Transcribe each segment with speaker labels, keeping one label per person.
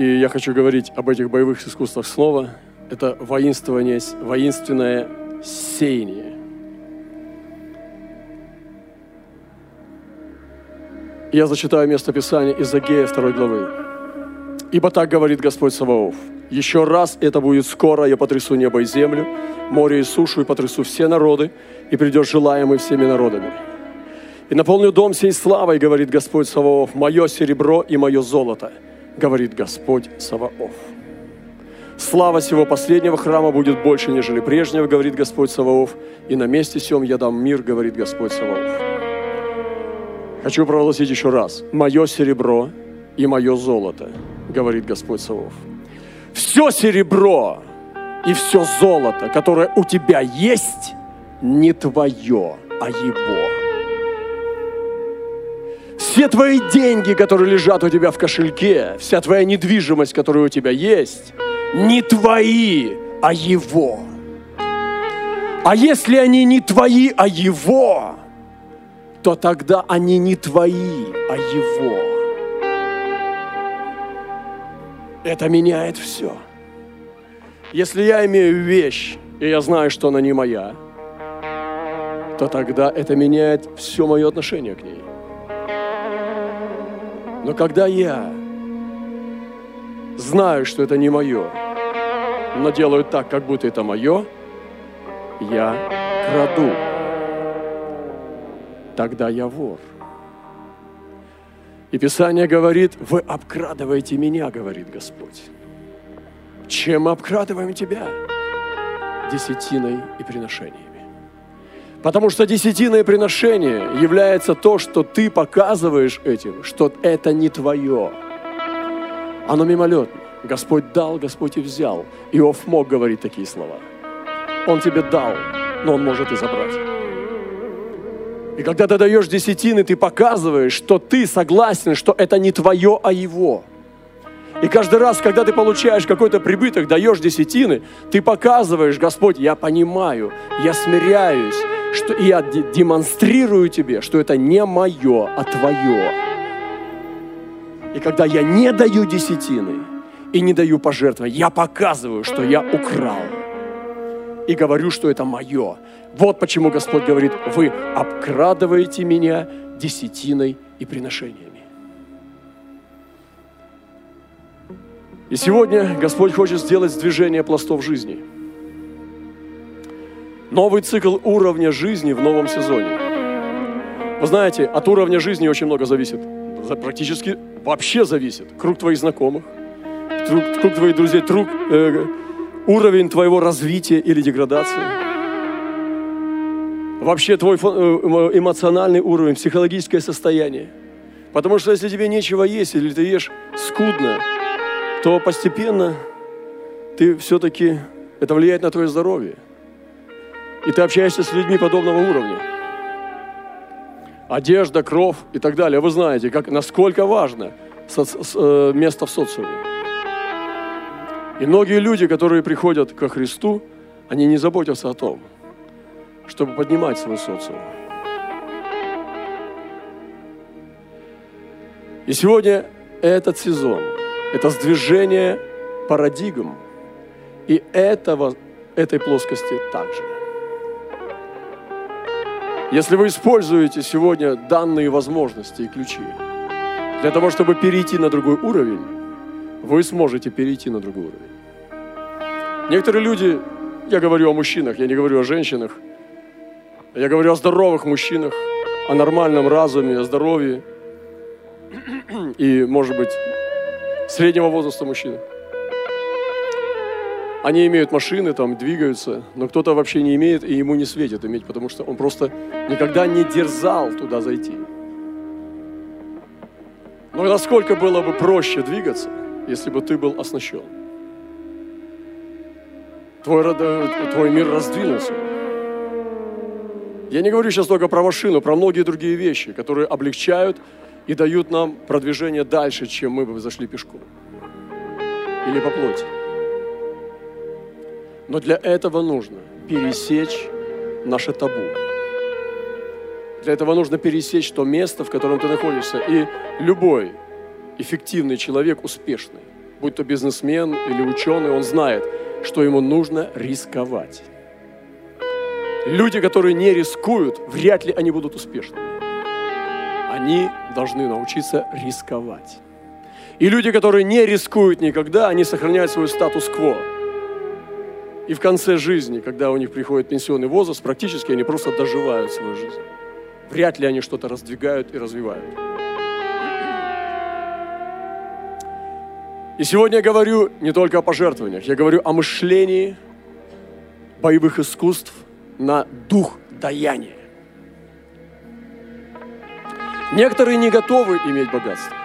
Speaker 1: И я хочу говорить об этих боевых искусствах снова. Это воинствование, воинственное сеяние. Я зачитаю место Писания из Агея 2 главы. «Ибо так говорит Господь Саваоф, еще раз это будет скоро, я потрясу небо и землю, море и сушу, и потрясу все народы, и придет желаемый всеми народами. И наполню дом сей славой, говорит Господь Саваоф, мое серебро и мое золото, говорит Господь Саваоф. Слава сего последнего храма будет больше, нежели прежнего, говорит Господь Саваоф, и на месте сем я дам мир, говорит Господь Саваоф. Хочу провозгласить еще раз. Мое серебро и мое золото, говорит Господь Саваоф все серебро и все золото, которое у тебя есть, не твое, а его. Все твои деньги, которые лежат у тебя в кошельке, вся твоя недвижимость, которая у тебя есть, не твои, а его. А если они не твои, а его, то тогда они не твои, а его. Это меняет все. Если я имею вещь, и я знаю, что она не моя, то тогда это меняет все мое отношение к ней. Но когда я знаю, что это не мое, но делаю так, как будто это мое, я краду. Тогда я вор. И Писание говорит, вы обкрадываете меня, говорит Господь. Чем мы обкрадываем тебя? Десятиной и приношениями. Потому что десятиное приношение является то, что ты показываешь этим, что это не твое. Оно мимолетно. Господь дал, Господь и взял. Иов мог говорить такие слова. Он тебе дал, но он может и забрать. И когда ты даешь десятины, ты показываешь, что ты согласен, что это не твое, а его. И каждый раз, когда ты получаешь какой-то прибыток, даешь десятины, ты показываешь, Господь, я понимаю, я смиряюсь, что я демонстрирую тебе, что это не мое, а твое. И когда я не даю десятины и не даю пожертвования, я показываю, что я украл. И говорю, что это мое. Вот почему Господь говорит, вы обкрадываете меня десятиной и приношениями. И сегодня Господь хочет сделать сдвижение пластов жизни. Новый цикл уровня жизни в новом сезоне. Вы знаете, от уровня жизни очень много зависит. Практически вообще зависит. Круг твоих знакомых, круг, круг твоих друзей, круг, э, уровень твоего развития или деградации вообще твой э, эмоциональный уровень, психологическое состояние. Потому что если тебе нечего есть или ты ешь скудно, то постепенно ты все-таки, это влияет на твое здоровье. И ты общаешься с людьми подобного уровня. Одежда, кровь и так далее. Вы знаете, как, насколько важно э, место в социуме. И многие люди, которые приходят ко Христу, они не заботятся о том, чтобы поднимать свой социум. И сегодня этот сезон, это сдвижение парадигм, и этого, этой плоскости также. Если вы используете сегодня данные возможности и ключи для того, чтобы перейти на другой уровень, вы сможете перейти на другой уровень. Некоторые люди, я говорю о мужчинах, я не говорю о женщинах – я говорю о здоровых мужчинах, о нормальном разуме, о здоровье и, может быть, среднего возраста мужчины. Они имеют машины, там двигаются, но кто-то вообще не имеет и ему не светит иметь, потому что он просто никогда не дерзал туда зайти. Но насколько было бы проще двигаться, если бы ты был оснащен? Твой, твой мир раздвинулся. Я не говорю сейчас только про машину, про многие другие вещи, которые облегчают и дают нам продвижение дальше, чем мы бы зашли пешком. Или по плоти. Но для этого нужно пересечь наше табу. Для этого нужно пересечь то место, в котором ты находишься. И любой эффективный человек, успешный, будь то бизнесмен или ученый, он знает, что ему нужно рисковать. Люди, которые не рискуют, вряд ли они будут успешными. Они должны научиться рисковать. И люди, которые не рискуют никогда, они сохраняют свой статус-кво. И в конце жизни, когда у них приходит пенсионный возраст, практически они просто доживают свою жизнь. Вряд ли они что-то раздвигают и развивают. И сегодня я говорю не только о пожертвованиях, я говорю о мышлении боевых искусств на дух даяния. Некоторые не готовы иметь богатство.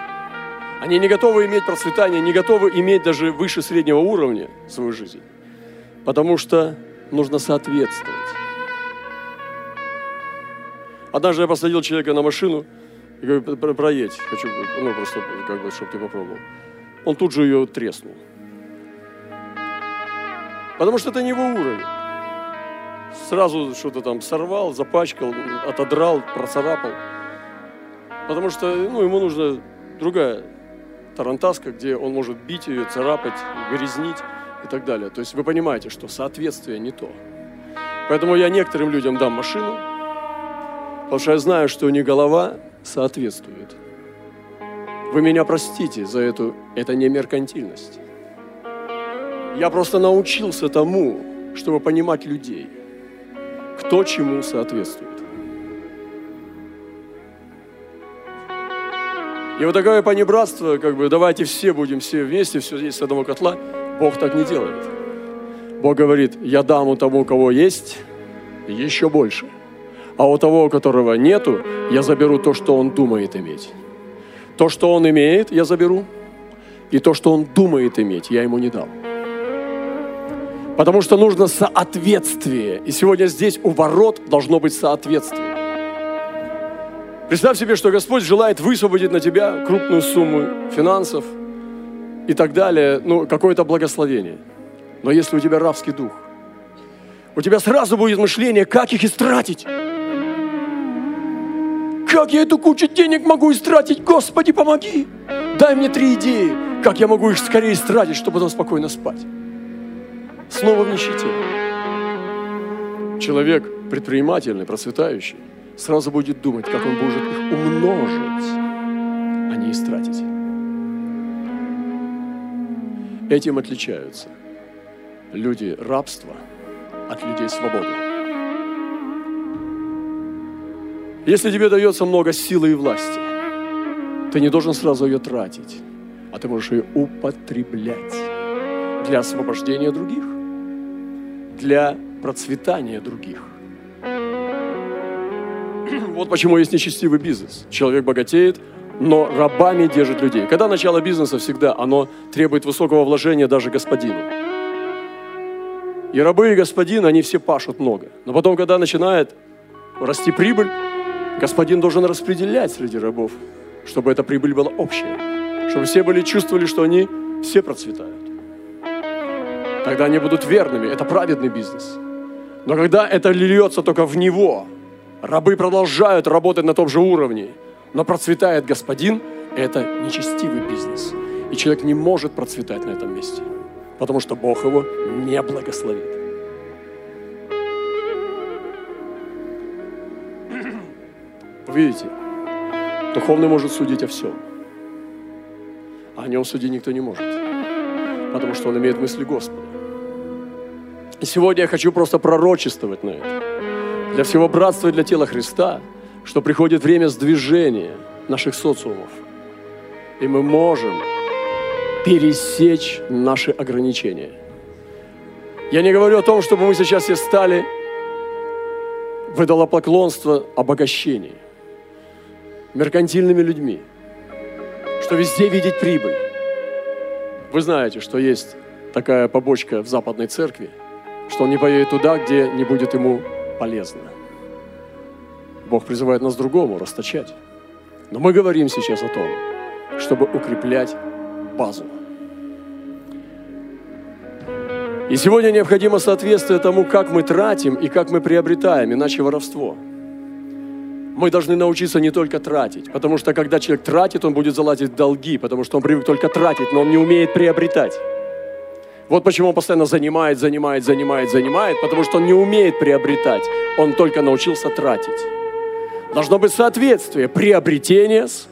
Speaker 1: Они не готовы иметь процветание, не готовы иметь даже выше среднего уровня свою жизнь. Потому что нужно соответствовать. Однажды я посадил человека на машину и говорю, проедь, хочу, ну просто, как бы, чтобы ты попробовал он тут же ее треснул. Потому что это не его уровень. Сразу что-то там сорвал, запачкал, отодрал, процарапал. Потому что ну, ему нужна другая тарантаска, где он может бить ее, царапать, грязнить и так далее. То есть вы понимаете, что соответствие не то. Поэтому я некоторым людям дам машину, потому что я знаю, что у них голова соответствует – вы меня простите за эту, это не меркантильность. Я просто научился тому, чтобы понимать людей, кто чему соответствует. И вот такое понебратство, как бы давайте все будем все вместе, все здесь с одного котла, Бог так не делает. Бог говорит, я дам у того, у кого есть, еще больше. А у того, у которого нету, я заберу то, что он думает иметь. То, что он имеет, я заберу. И то, что он думает иметь, я ему не дам. Потому что нужно соответствие. И сегодня здесь у ворот должно быть соответствие. Представь себе, что Господь желает высвободить на тебя крупную сумму финансов и так далее, ну, какое-то благословение. Но если у тебя рабский дух, у тебя сразу будет мышление, как их истратить. Как я эту кучу денег могу истратить? Господи, помоги! Дай мне три идеи, как я могу их скорее истратить, чтобы потом спокойно спать. Снова в нищете. Человек предпринимательный, процветающий, сразу будет думать, как он может их умножить, а не истратить. Этим отличаются люди рабства от людей свободы. Если тебе дается много силы и власти, ты не должен сразу ее тратить, а ты можешь ее употреблять для освобождения других, для процветания других. Вот почему есть нечестивый бизнес. Человек богатеет, но рабами держит людей. Когда начало бизнеса всегда, оно требует высокого вложения даже господину. И рабы, и господин, они все пашут много. Но потом, когда начинает расти прибыль, Господин должен распределять среди рабов, чтобы эта прибыль была общая, чтобы все были чувствовали, что они все процветают. Тогда они будут верными, это праведный бизнес. Но когда это льется только в него, рабы продолжают работать на том же уровне, но процветает господин, это нечестивый бизнес. И человек не может процветать на этом месте, потому что Бог его не благословит. Видите, духовный может судить о всем, а о нем судить никто не может, потому что он имеет мысли Господа. И сегодня я хочу просто пророчествовать на это. Для всего братства и для тела Христа, что приходит время сдвижения наших социумов. И мы можем пересечь наши ограничения. Я не говорю о том, чтобы мы сейчас все стали в идолопоклонство обогащения меркантильными людьми, что везде видеть прибыль. Вы знаете, что есть такая побочка в западной церкви, что он не поедет туда, где не будет ему полезно. Бог призывает нас другому, расточать. Но мы говорим сейчас о том, чтобы укреплять базу. И сегодня необходимо соответствие тому, как мы тратим и как мы приобретаем, иначе воровство – мы должны научиться не только тратить, потому что когда человек тратит, он будет залазить долги, потому что он привык только тратить, но он не умеет приобретать. Вот почему он постоянно занимает, занимает, занимает, занимает, потому что он не умеет приобретать, он только научился тратить. Должно быть соответствие приобретения с,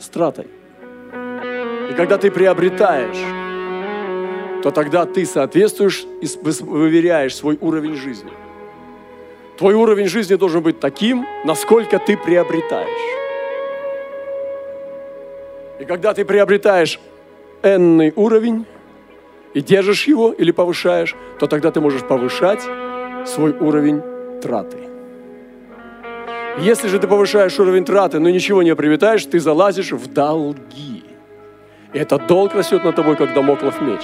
Speaker 1: с тратой. И когда ты приобретаешь, то тогда ты соответствуешь и выверяешь свой уровень жизни – Твой уровень жизни должен быть таким, насколько ты приобретаешь. И когда ты приобретаешь энный уровень и держишь его или повышаешь, то тогда ты можешь повышать свой уровень траты. Если же ты повышаешь уровень траты, но ничего не приобретаешь, ты залазишь в долги. И этот долг растет над тобой, как домоклов меч.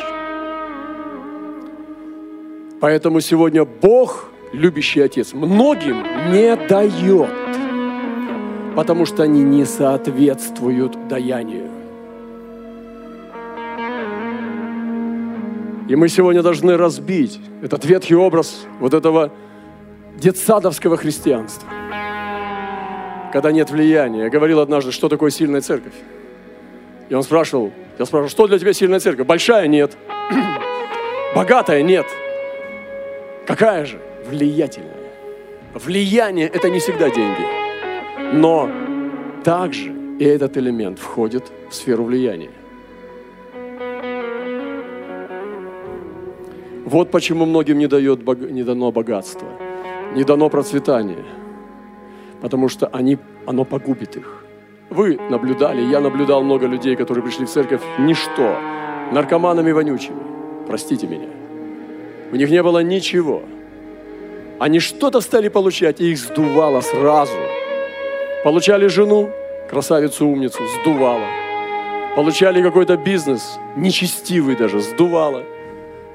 Speaker 1: Поэтому сегодня Бог любящий отец, многим не дает, потому что они не соответствуют даянию. И мы сегодня должны разбить этот ветхий образ вот этого детсадовского христианства, когда нет влияния. Я говорил однажды, что такое сильная церковь. И он спрашивал, я спрашивал, что для тебя сильная церковь? Большая? Нет. Богатая? Нет. Какая же? влиятельное. Влияние – это не всегда деньги. Но также и этот элемент входит в сферу влияния. Вот почему многим не, дает, не дано богатство, не дано процветание. Потому что они, оно погубит их. Вы наблюдали, я наблюдал много людей, которые пришли в церковь ничто, наркоманами вонючими. Простите меня. У них не было ничего – они что-то стали получать, и их сдувало сразу. Получали жену, красавицу-умницу, сдувало. Получали какой-то бизнес, нечестивый даже, сдувало.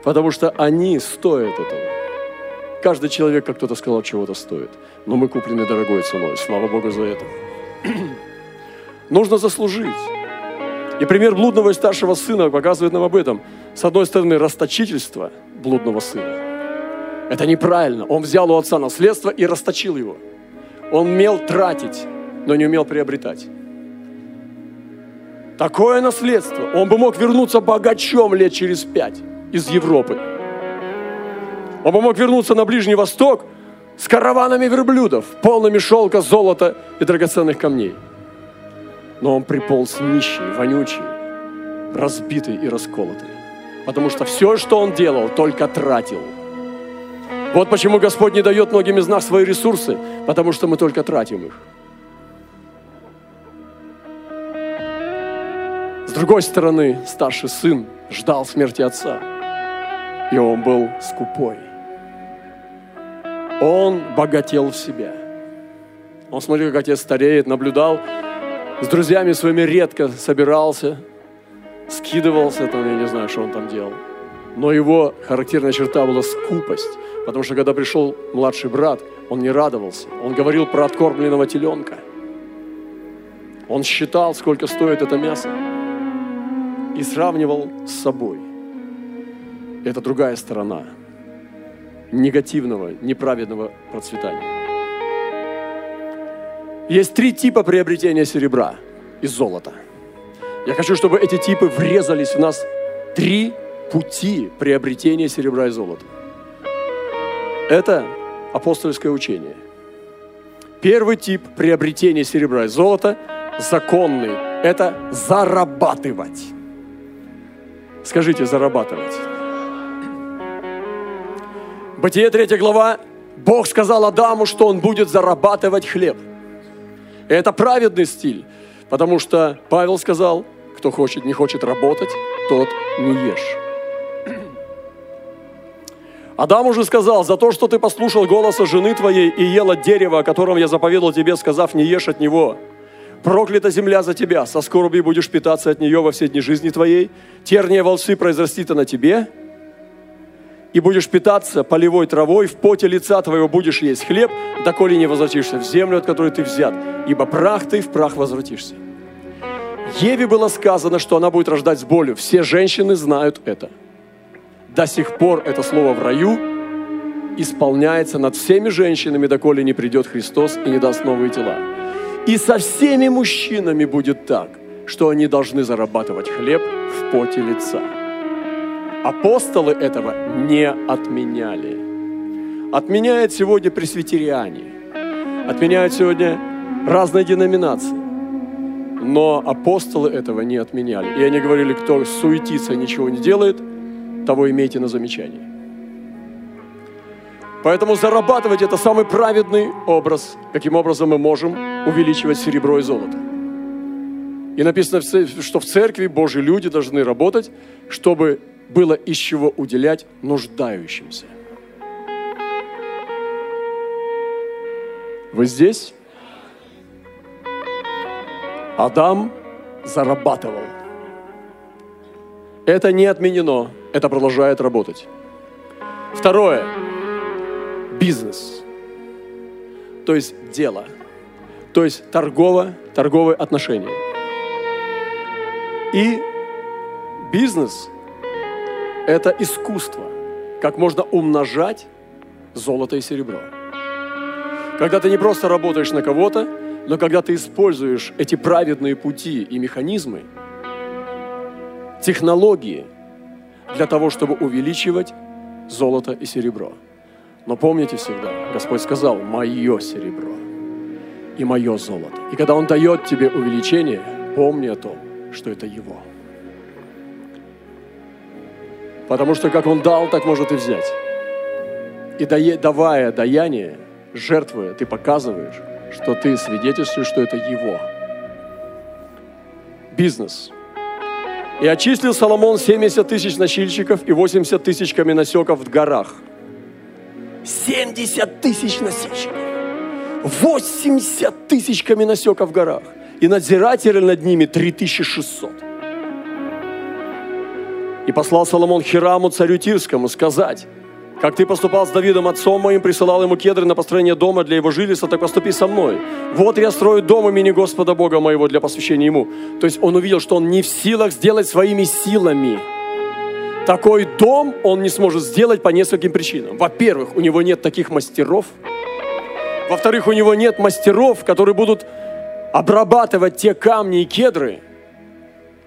Speaker 1: Потому что они стоят этого. Каждый человек, как кто-то сказал, чего-то стоит. Но мы куплены дорогой ценой. Слава Богу за это. Нужно заслужить. И пример блудного и старшего сына показывает нам об этом. С одной стороны, расточительство блудного сына – это неправильно. Он взял у отца наследство и расточил его. Он умел тратить, но не умел приобретать. Такое наследство. Он бы мог вернуться богачом лет через пять из Европы. Он бы мог вернуться на Ближний Восток с караванами верблюдов, полными шелка, золота и драгоценных камней. Но он приполз нищий, вонючий, разбитый и расколотый. Потому что все, что он делал, только тратил – вот почему Господь не дает многим из нас свои ресурсы, потому что мы только тратим их. С другой стороны, старший сын ждал смерти отца, и он был скупой. Он богател в себя. Он смотрел, как отец стареет, наблюдал, с друзьями своими редко собирался, скидывался, там, я не знаю, что он там делал. Но его характерная черта была скупость. Потому что когда пришел младший брат, он не радовался. Он говорил про откормленного теленка. Он считал, сколько стоит это мясо. И сравнивал с собой. Это другая сторона негативного, неправедного процветания. Есть три типа приобретения серебра и золота. Я хочу, чтобы эти типы врезались в нас. Три пути приобретения серебра и золота. Это апостольское учение. Первый тип приобретения серебра и золота законный – это зарабатывать. Скажите, зарабатывать. Бытие 3 глава. Бог сказал Адаму, что он будет зарабатывать хлеб. И это праведный стиль, потому что Павел сказал, кто хочет, не хочет работать, тот не ешь. Адам уже сказал, за то, что ты послушал голоса жены твоей и ел от дерева, о котором я заповедал тебе, сказав, не ешь от него. Проклята земля за тебя, со скорбью будешь питаться от нее во все дни жизни твоей, терния волсы произрастит на тебе, и будешь питаться полевой травой, в поте лица твоего будешь есть хлеб, доколе не возвратишься в землю, от которой ты взят, ибо прах ты в прах возвратишься. Еве было сказано, что она будет рождать с болью. Все женщины знают это – до сих пор это слово в раю исполняется над всеми женщинами, доколе не придет Христос и не даст новые тела. И со всеми мужчинами будет так, что они должны зарабатывать хлеб в поте лица. Апостолы этого не отменяли. Отменяют сегодня пресвитериане, отменяют сегодня разные деноминации. Но апостолы этого не отменяли. И они говорили, кто суетится и ничего не делает, того имейте на замечании. Поэтому зарабатывать – это самый праведный образ, каким образом мы можем увеличивать серебро и золото. И написано, что в церкви Божьи люди должны работать, чтобы было из чего уделять нуждающимся. Вы здесь? Адам зарабатывал. Это не отменено, это продолжает работать. Второе. Бизнес. То есть дело. То есть торгово, торговые отношения. И бизнес – это искусство, как можно умножать золото и серебро. Когда ты не просто работаешь на кого-то, но когда ты используешь эти праведные пути и механизмы, технологии для того, чтобы увеличивать золото и серебро. Но помните всегда, Господь сказал, мое серебро и мое золото. И когда Он дает тебе увеличение, помни о том, что это Его. Потому что как Он дал, так может и взять. И давая даяние – жертвуя, ты показываешь, что ты свидетельствуешь, что это его. Бизнес. И очистил Соломон 70 тысяч носильщиков и 80 тысяч каменосеков в горах. 70 тысяч носильщиков. 80 тысяч каменосеков в горах. И надзиратели над ними 3600. И послал Соломон Хираму, царю Тирскому, сказать, как ты поступал с Давидом, отцом моим, присылал ему кедры на построение дома для его жилища, так поступи со мной. Вот я строю дом имени Господа Бога моего для посвящения ему. То есть он увидел, что он не в силах сделать своими силами. Такой дом он не сможет сделать по нескольким причинам. Во-первых, у него нет таких мастеров. Во-вторых, у него нет мастеров, которые будут обрабатывать те камни и кедры,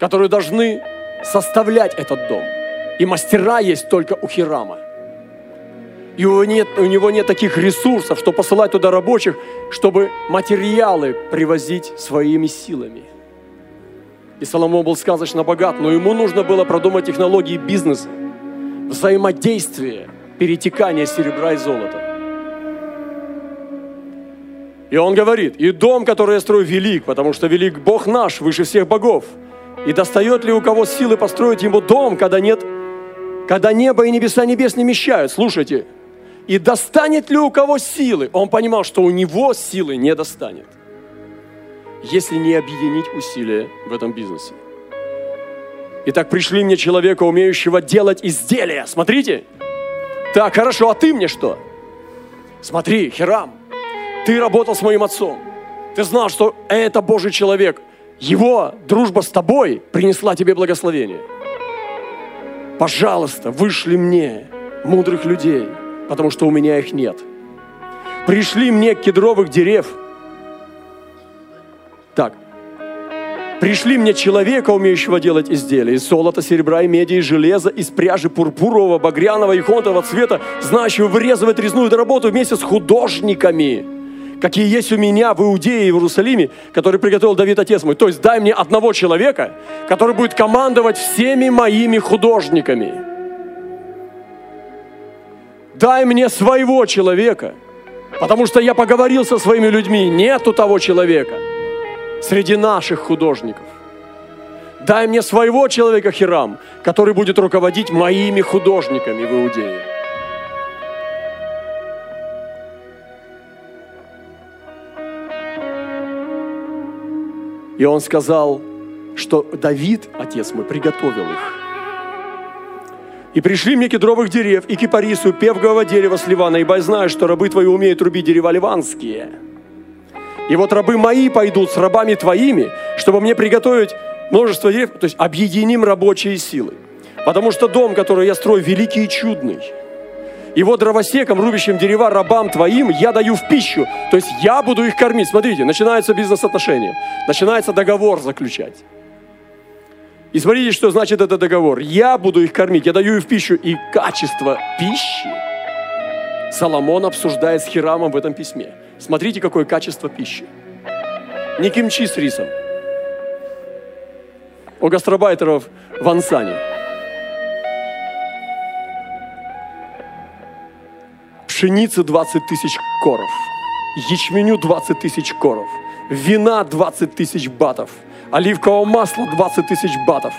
Speaker 1: которые должны составлять этот дом. И мастера есть только у Хирама. И у, нет, у него нет таких ресурсов, что посылать туда рабочих, чтобы материалы привозить своими силами. И Соломон был сказочно богат, но ему нужно было продумать технологии бизнеса, взаимодействие, перетекание серебра и золота. И он говорит, и дом, который я строю, велик, потому что велик Бог наш, выше всех богов. И достает ли у кого силы построить ему дом, когда нет, когда небо и небеса небес не вмещают? Слушайте, и достанет ли у кого силы? Он понимал, что у него силы не достанет, если не объединить усилия в этом бизнесе. Итак, пришли мне человека, умеющего делать изделия. Смотрите. Так, хорошо, а ты мне что? Смотри, Хирам, ты работал с моим отцом. Ты знал, что это Божий человек. Его дружба с тобой принесла тебе благословение. Пожалуйста, вышли мне мудрых людей – потому что у меня их нет. Пришли мне кедровых дерев. Так. Пришли мне человека, умеющего делать изделия из золота, серебра и меди, из железа, из пряжи пурпурового, багряного и хонтового цвета, знающего вырезывать резную работу вместе с художниками, какие есть у меня в Иудее и в Иерусалиме, который приготовил Давид, отец мой. То есть дай мне одного человека, который будет командовать всеми моими художниками дай мне своего человека, потому что я поговорил со своими людьми, нету того человека среди наших художников. Дай мне своего человека Хирам, который будет руководить моими художниками в Иудее. И он сказал, что Давид, отец мой, приготовил их. И пришли мне кедровых дерев, и кипарису, певгового дерева с Ливана, ибо я знаю, что рабы твои умеют рубить дерева ливанские. И вот рабы мои пойдут с рабами твоими, чтобы мне приготовить множество деревьев, то есть объединим рабочие силы. Потому что дом, который я строю, великий и чудный. И вот дровосекам, рубящим дерева рабам твоим, я даю в пищу. То есть я буду их кормить. Смотрите, начинаются бизнес-отношения. Начинается договор заключать. И смотрите, что значит этот договор. Я буду их кормить, я даю их в пищу. И качество пищи Соломон обсуждает с Хирамом в этом письме. Смотрите, какое качество пищи. Не кимчи с рисом. У гастробайтеров в Ансане. Пшеницы 20 тысяч коров. Ячменю 20 тысяч коров. Вина 20 тысяч батов. Оливкового масла 20 тысяч батов.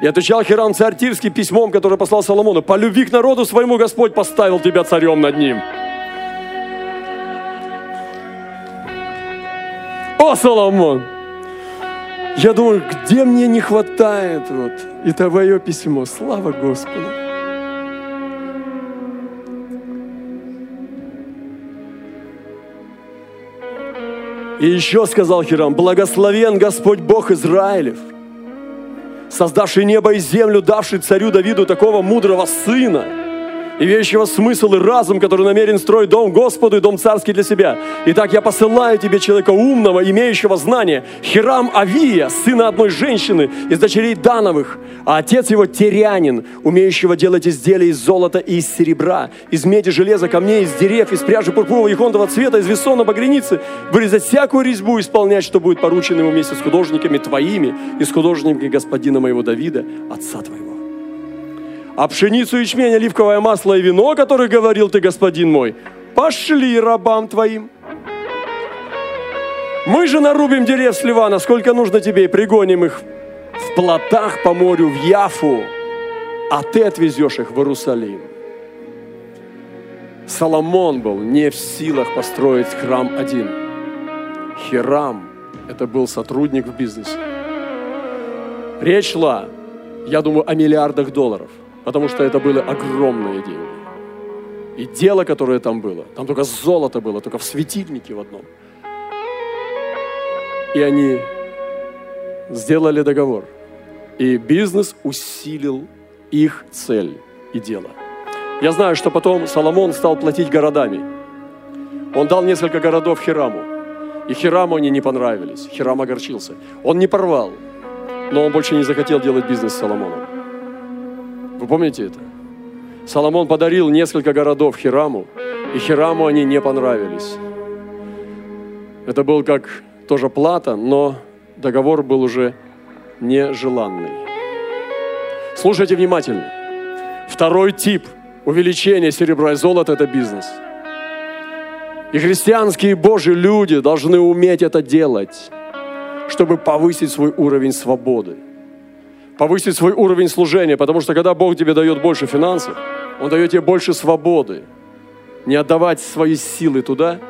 Speaker 1: И отвечал Хирам царь Тирский письмом, которое послал Соломону. По любви к народу своему Господь поставил тебя царем над ним. О, Соломон! Я думаю, где мне не хватает вот и твое письмо. Слава Господу! И еще сказал Хирам, благословен Господь Бог Израилев, создавший небо и землю, давший царю Давиду такого мудрого сына – и вещего смысл и разум, который намерен строить дом Господу и дом царский для себя. Итак, я посылаю тебе человека умного, имеющего знания, Хирам Авия, сына одной женщины из дочерей Дановых, а отец его Терянин, умеющего делать изделия из золота и из серебра, из меди, железа, камней, из дерев, из пряжи пурпурового и хондового цвета, из весона багряницы, вырезать всякую резьбу, исполнять, что будет поручено ему вместе с художниками твоими и с художниками господина моего Давида, отца твоего а пшеницу, ячмень, оливковое масло и вино, которое говорил ты, господин мой, пошли рабам твоим. Мы же нарубим дерев с Ливана, сколько нужно тебе, и пригоним их в плотах по морю в Яфу, а ты отвезешь их в Иерусалим. Соломон был не в силах построить храм один. Хирам – это был сотрудник в бизнесе. Речь шла, я думаю, о миллиардах долларов – потому что это были огромные деньги. И дело, которое там было, там только золото было, только в светильнике в одном. И они сделали договор. И бизнес усилил их цель и дело. Я знаю, что потом Соломон стал платить городами. Он дал несколько городов Хираму. И Хираму они не понравились. Хирам огорчился. Он не порвал, но он больше не захотел делать бизнес с Соломоном. Вы помните это? Соломон подарил несколько городов Хираму, и Хираму они не понравились. Это был как тоже плата, но договор был уже нежеланный. Слушайте внимательно. Второй тип увеличения серебра и золота – это бизнес. И христианские Божьи люди должны уметь это делать, чтобы повысить свой уровень свободы – повысить свой уровень служения, потому что когда Бог тебе дает больше финансов, Он дает тебе больше свободы. Не отдавать свои силы туда,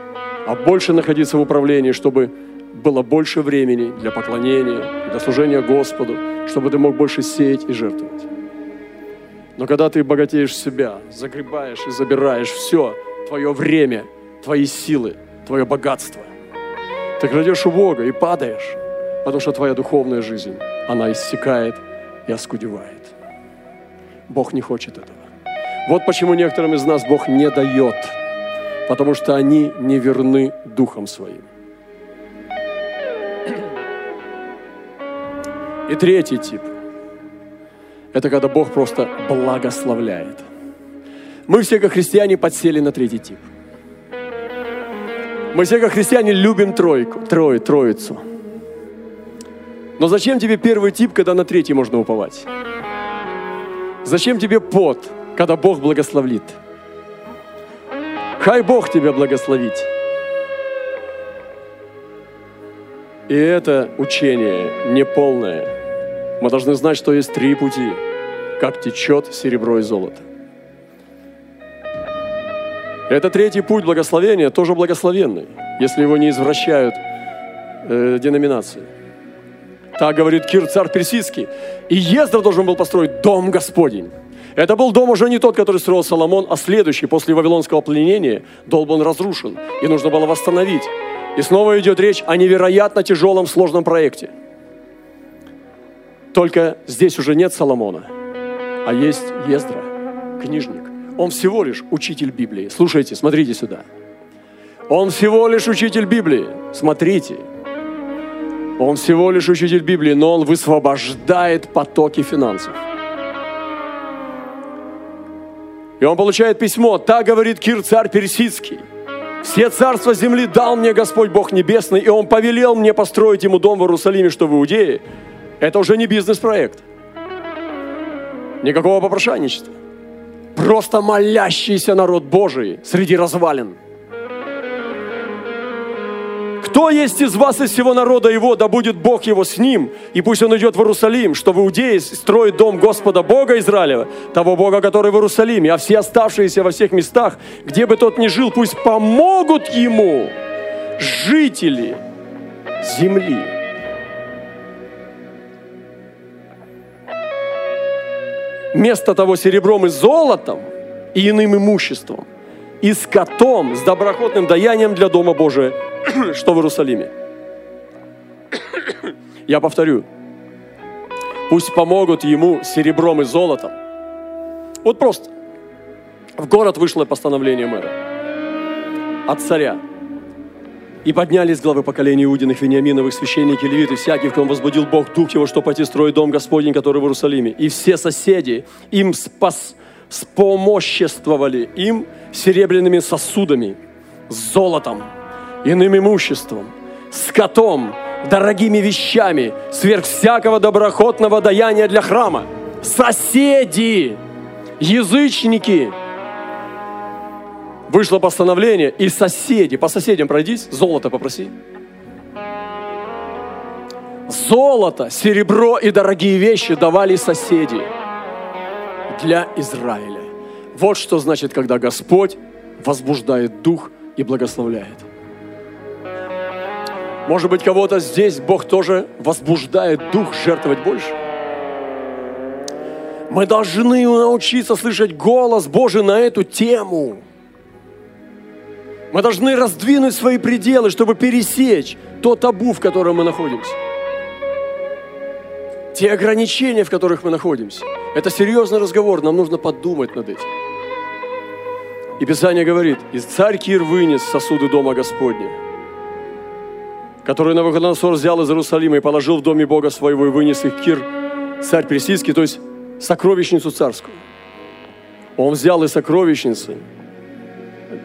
Speaker 1: а больше находиться в управлении, чтобы было больше времени для поклонения, для служения Господу, чтобы ты мог больше сеять и жертвовать. Но когда ты богатеешь себя, загребаешь и забираешь все, твое время, твои силы, твое богатство, ты крадешь у Бога и падаешь, потому что твоя духовная жизнь, она иссякает и оскудевает. Бог не хочет этого. Вот почему некоторым из нас Бог не дает, потому что они не верны духом своим. И третий тип – это когда Бог просто благословляет. Мы все, как христиане, подсели на третий тип. Мы все, как христиане, любим тройку, трое, троицу – но зачем тебе первый тип, когда на третий можно уповать? Зачем тебе пот, когда Бог благословит? Хай Бог тебя благословит. И это учение неполное. Мы должны знать, что есть три пути, как течет серебро и золото. Это третий путь благословения, тоже благословенный, если его не извращают э, деноминации. Так говорит Кир, царь персидский. И Ездра должен был построить дом Господень. Это был дом уже не тот, который строил Соломон, а следующий, после Вавилонского пленения, дом был разрушен, и нужно было восстановить. И снова идет речь о невероятно тяжелом, сложном проекте. Только здесь уже нет Соломона, а есть Ездра, книжник. Он всего лишь учитель Библии. Слушайте, смотрите сюда. Он всего лишь учитель Библии. Смотрите. Он всего лишь учитель Библии, но он высвобождает потоки финансов. И он получает письмо. Так говорит Кир, царь персидский. Все царства земли дал мне Господь Бог Небесный, и Он повелел мне построить Ему дом в Иерусалиме, что в Иудее. Это уже не бизнес-проект. Никакого попрошайничества. Просто молящийся народ Божий среди развалин – кто есть из вас, из всего народа его, да будет Бог его с ним, и пусть он идет в Иерусалим, что в Иудее строит дом Господа Бога Израилева, того Бога, который в Иерусалиме, а все оставшиеся во всех местах, где бы тот ни жил, пусть помогут ему жители земли. Вместо того серебром и золотом и иным имуществом, и скотом с доброходным даянием для Дома Божия что в Иерусалиме. Я повторю. Пусть помогут ему серебром и золотом. Вот просто. В город вышло постановление мэра от царя. И поднялись главы поколения Иудиных, Вениаминовых, священники, левиты, всяких, кому возбудил Бог Дух Его, что пойти строить дом Господень, который в Иерусалиме. И все соседи им спас, спомоществовали им серебряными сосудами, золотом, иным имуществом, скотом, дорогими вещами, сверх всякого доброхотного даяния для храма. Соседи, язычники. Вышло постановление, и соседи, по соседям пройдись, золото попроси. Золото, серебро и дорогие вещи давали соседи для Израиля. Вот что значит, когда Господь возбуждает дух и благословляет. Может быть, кого-то здесь Бог тоже возбуждает дух жертвовать больше. Мы должны научиться слышать голос Божий на эту тему. Мы должны раздвинуть свои пределы, чтобы пересечь то табу, в котором мы находимся. Те ограничения, в которых мы находимся. Это серьезный разговор, нам нужно подумать над этим. И Писание говорит, «И царь Кир вынес сосуды дома Господня, который Навуходоносор взял из Иерусалима и положил в доме Бога своего и вынес их Кир, царь персидский, то есть сокровищницу царскую. Он взял из сокровищницы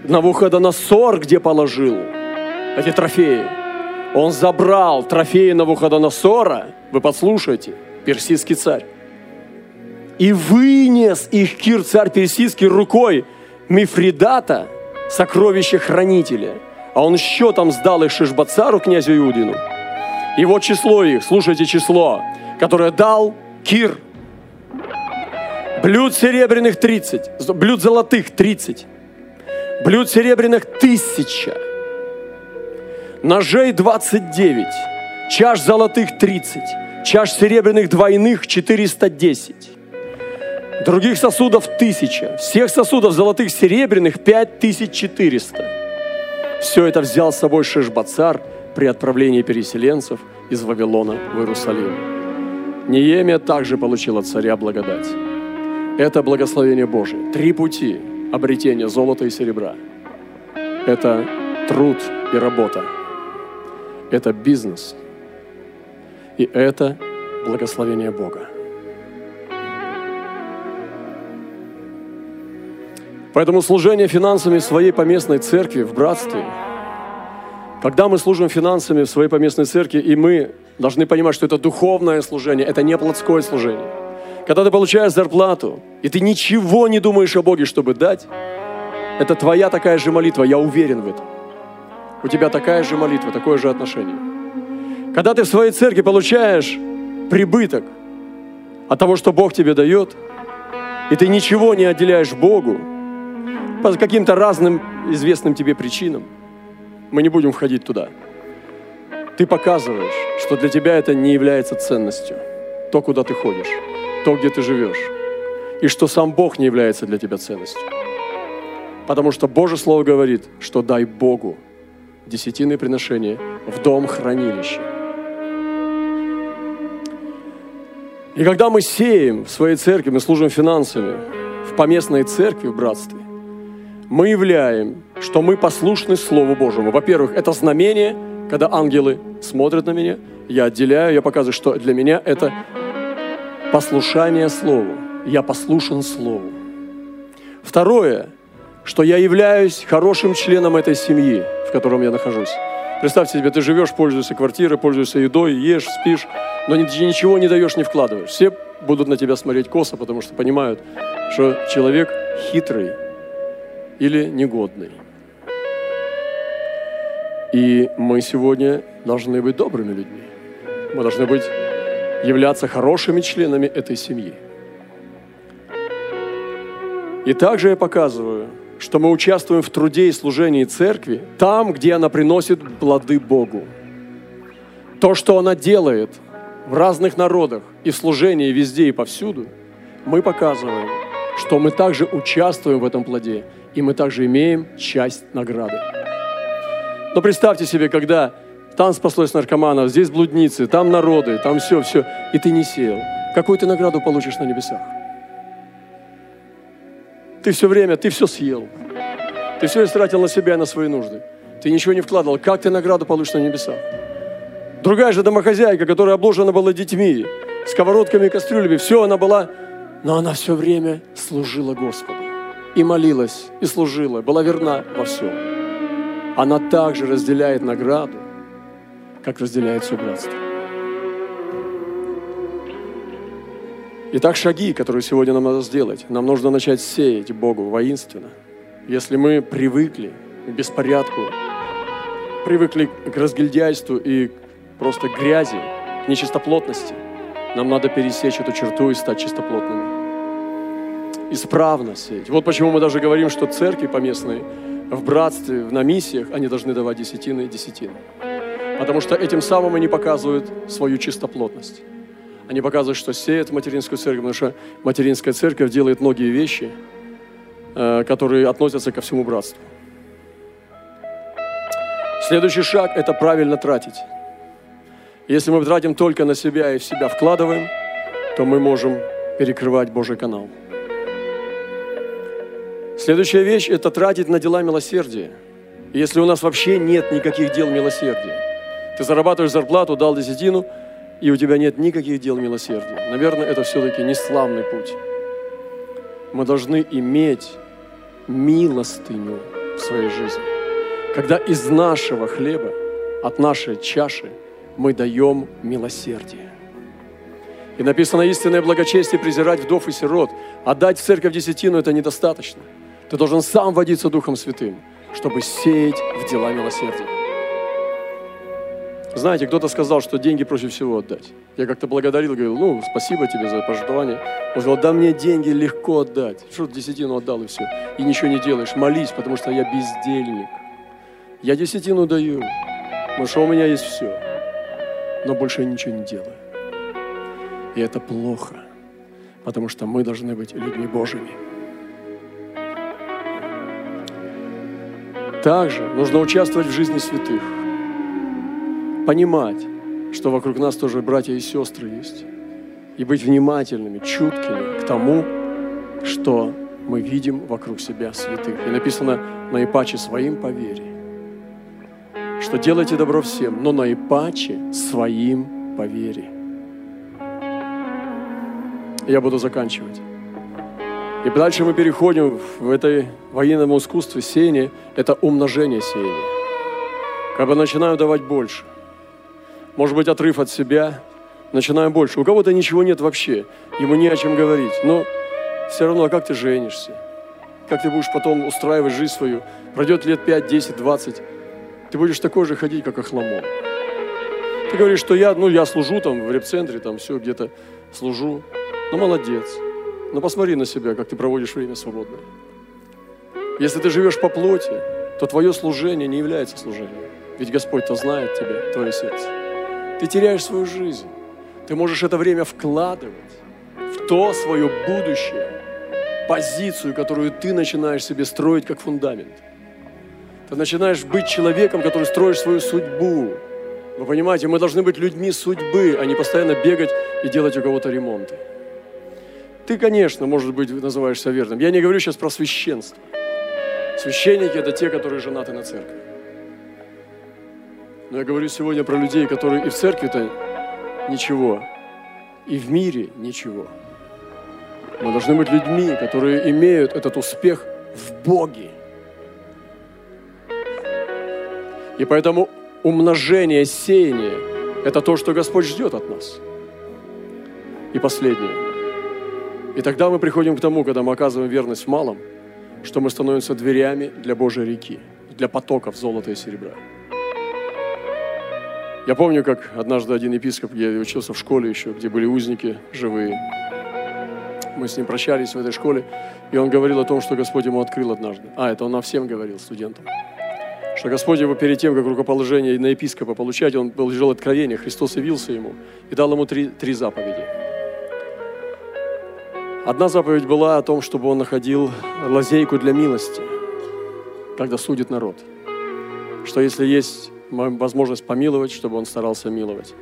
Speaker 1: Навуходоносор, где положил эти трофеи. Он забрал трофеи Навуходоносора, вы подслушайте, персидский царь, и вынес их Кир, царь персидский, рукой Мифридата, сокровища хранителя – а он счетом сдал их Шишбацару, князю Иудину. И вот число их, слушайте число, которое дал Кир. Блюд серебряных 30, блюд золотых 30, блюд серебряных тысяча, ножей 29, чаш золотых 30, чаш серебряных двойных 410, других сосудов тысяча, всех сосудов золотых серебряных 5400. Все это взял с собой Шешбацар при отправлении переселенцев из Вавилона в Иерусалим. Неемия также получил от царя благодать. Это благословение Божие. Три пути обретения золота и серебра. Это труд и работа. Это бизнес. И это благословение Бога. Поэтому служение финансами своей поместной церкви, в братстве, когда мы служим финансами в своей поместной церкви, и мы должны понимать, что это духовное служение, это не плотское служение. Когда ты получаешь зарплату, и ты ничего не думаешь о Боге, чтобы дать, это твоя такая же молитва, я уверен в этом. У тебя такая же молитва, такое же отношение. Когда ты в своей церкви получаешь прибыток от того, что Бог тебе дает, и ты ничего не отделяешь Богу, по каким-то разным известным тебе причинам. Мы не будем входить туда. Ты показываешь, что для тебя это не является ценностью. То, куда ты ходишь, то, где ты живешь. И что сам Бог не является для тебя ценностью. Потому что Божье Слово говорит, что дай Богу десятины приношения в дом хранилища. И когда мы сеем в своей церкви, мы служим финансами, в поместной церкви, в братстве, мы являем, что мы послушны Слову Божьему. Во-первых, это знамение, когда ангелы смотрят на меня, я отделяю, я показываю, что для меня это послушание Слову. Я послушен Слову. Второе, что я являюсь хорошим членом этой семьи, в котором я нахожусь. Представьте себе, ты живешь, пользуешься квартирой, пользуешься едой, ешь, спишь, но ничего не даешь, не вкладываешь. Все будут на тебя смотреть косо, потому что понимают, что человек хитрый или негодный. И мы сегодня должны быть добрыми людьми. Мы должны быть, являться хорошими членами этой семьи. И также я показываю, что мы участвуем в труде и служении церкви там, где она приносит плоды Богу. То, что она делает в разных народах и в служении везде и повсюду, мы показываем, что мы также участвуем в этом плоде, и мы также имеем часть награды. Но представьте себе, когда там спаслось наркоманов, здесь блудницы, там народы, там все, все, и ты не сеял. Какую ты награду получишь на небесах? Ты все время, ты все съел. Ты все истратил на себя и на свои нужды. Ты ничего не вкладывал. Как ты награду получишь на небесах? Другая же домохозяйка, которая обложена была детьми, сковородками и кастрюлями, все она была, но она все время служила Господу. И молилась, и служила, была верна во всем. Она также разделяет награду, как разделяет все братство. Итак, шаги, которые сегодня нам надо сделать. Нам нужно начать сеять Богу воинственно. Если мы привыкли к беспорядку, привыкли к разгильдяйству и просто грязи, к нечистоплотности, нам надо пересечь эту черту и стать чистоплотными. Исправно сеять. Вот почему мы даже говорим, что церкви поместные в братстве, на миссиях, они должны давать десятины и десятины. Потому что этим самым они показывают свою чистоплотность. Они показывают, что сеют материнскую церковь, потому что материнская церковь делает многие вещи, э, которые относятся ко всему братству. Следующий шаг – это правильно тратить. Если мы тратим только на себя и в себя вкладываем, то мы можем перекрывать Божий канал. Следующая вещь – это тратить на дела милосердия. Если у нас вообще нет никаких дел милосердия, ты зарабатываешь зарплату, дал десятину – и у тебя нет никаких дел милосердия. Наверное, это все-таки не славный путь. Мы должны иметь милостыню в своей жизни. Когда из нашего хлеба, от нашей чаши мы даем милосердие. И написано истинное благочестие презирать вдов и сирот. Отдать в церковь десятину это недостаточно. Ты должен сам водиться Духом Святым, чтобы сеять в дела милосердия. Знаете, кто-то сказал, что деньги проще всего отдать. Я как-то благодарил, говорил, ну, спасибо тебе за пожертвование. Он сказал, да мне деньги легко отдать. Что ты десятину отдал и все. И ничего не делаешь. Молись, потому что я бездельник. Я десятину даю, потому что у меня есть все. Но больше я ничего не делаю. И это плохо, потому что мы должны быть людьми Божьими. Также нужно участвовать в жизни святых понимать, что вокруг нас тоже братья и сестры есть. И быть внимательными, чуткими к тому, что мы видим вокруг себя святых. И написано наипаче своим по вере. Что делайте добро всем, но наипаче своим по вере. Я буду заканчивать. И дальше мы переходим в этой военном искусстве сеяния. Это умножение сеяния. Бы начинаем давать больше может быть, отрыв от себя, начинаем больше. У кого-то ничего нет вообще, ему не о чем говорить. Но все равно, а как ты женишься? Как ты будешь потом устраивать жизнь свою? Пройдет лет 5, 10, 20. Ты будешь такой же ходить, как Ахламон. Ты говоришь, что я, ну, я служу там в репцентре, там все где-то служу. Ну, молодец. Но посмотри на себя, как ты проводишь время свободное. Если ты живешь по плоти, то твое служение не является служением. Ведь Господь-то знает тебя, твое сердце ты теряешь свою жизнь. Ты можешь это время вкладывать в то свое будущее, позицию, которую ты начинаешь себе строить как фундамент. Ты начинаешь быть человеком, который строишь свою судьбу. Вы понимаете, мы должны быть людьми судьбы, а не постоянно бегать и делать у кого-то ремонты. Ты, конечно, может быть, называешься верным. Я не говорю сейчас про священство. Священники – это те, которые женаты на церкви. Но я говорю сегодня про людей, которые и в церкви-то ничего, и в мире ничего. Мы должны быть людьми, которые имеют этот успех в Боге. И поэтому умножение, сеяние – это то, что Господь ждет от нас. И последнее. И тогда мы приходим к тому, когда мы оказываем верность в малом, что мы становимся дверями для Божьей реки, для потоков золота и серебра. Я помню, как однажды один епископ, я учился в школе еще, где были узники живые. Мы с ним прощались в этой школе, и он говорил о том, что Господь ему открыл однажды. А, это он нам всем говорил, студентам что Господь его перед тем, как рукоположение на епископа получать, он получил откровение, Христос явился ему и дал ему три, три заповеди. Одна заповедь была о том, чтобы он находил лазейку для милости, когда судит народ. Что если есть возможность помиловать, чтобы он старался миловать.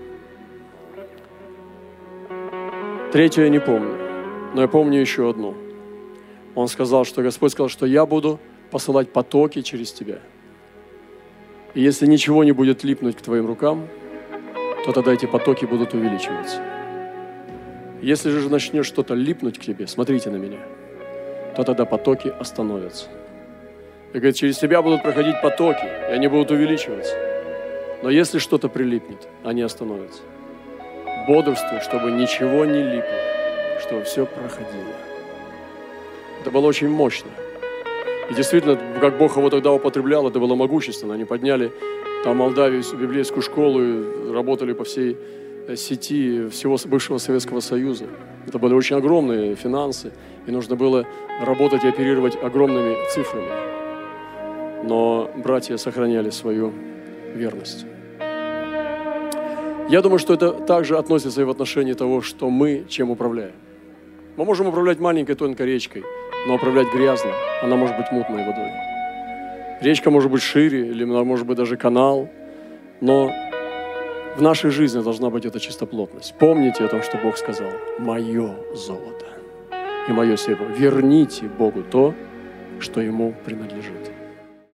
Speaker 1: Третью я не помню, но я помню еще одну. Он сказал, что Господь сказал, что я буду посылать потоки через тебя – и если ничего не будет липнуть к твоим рукам, то тогда эти потоки будут увеличиваться. Если же начнет что-то липнуть к тебе, смотрите на меня, то тогда потоки остановятся. И говорит, через тебя будут проходить потоки, и они будут увеличиваться. Но если что-то прилипнет, они остановятся. Бодрствуй, чтобы ничего не липло, чтобы все проходило. Это было очень мощно. И действительно, как Бог его тогда употреблял, это было могущественно. Они подняли там Молдавию, библейскую школу, и работали по всей сети всего бывшего Советского Союза. Это были очень огромные финансы, и нужно было работать и оперировать огромными цифрами. Но братья сохраняли свою верность. Я думаю, что это также относится и в отношении того, что мы чем управляем. Мы можем управлять маленькой тонкой речкой – но управлять грязно, она может быть мутной водой. Речка может быть шире, или может быть даже канал, но в нашей жизни должна быть эта чистоплотность. Помните о том, что Бог сказал, «Мое золото и мое серебро». Верните Богу то, что Ему принадлежит.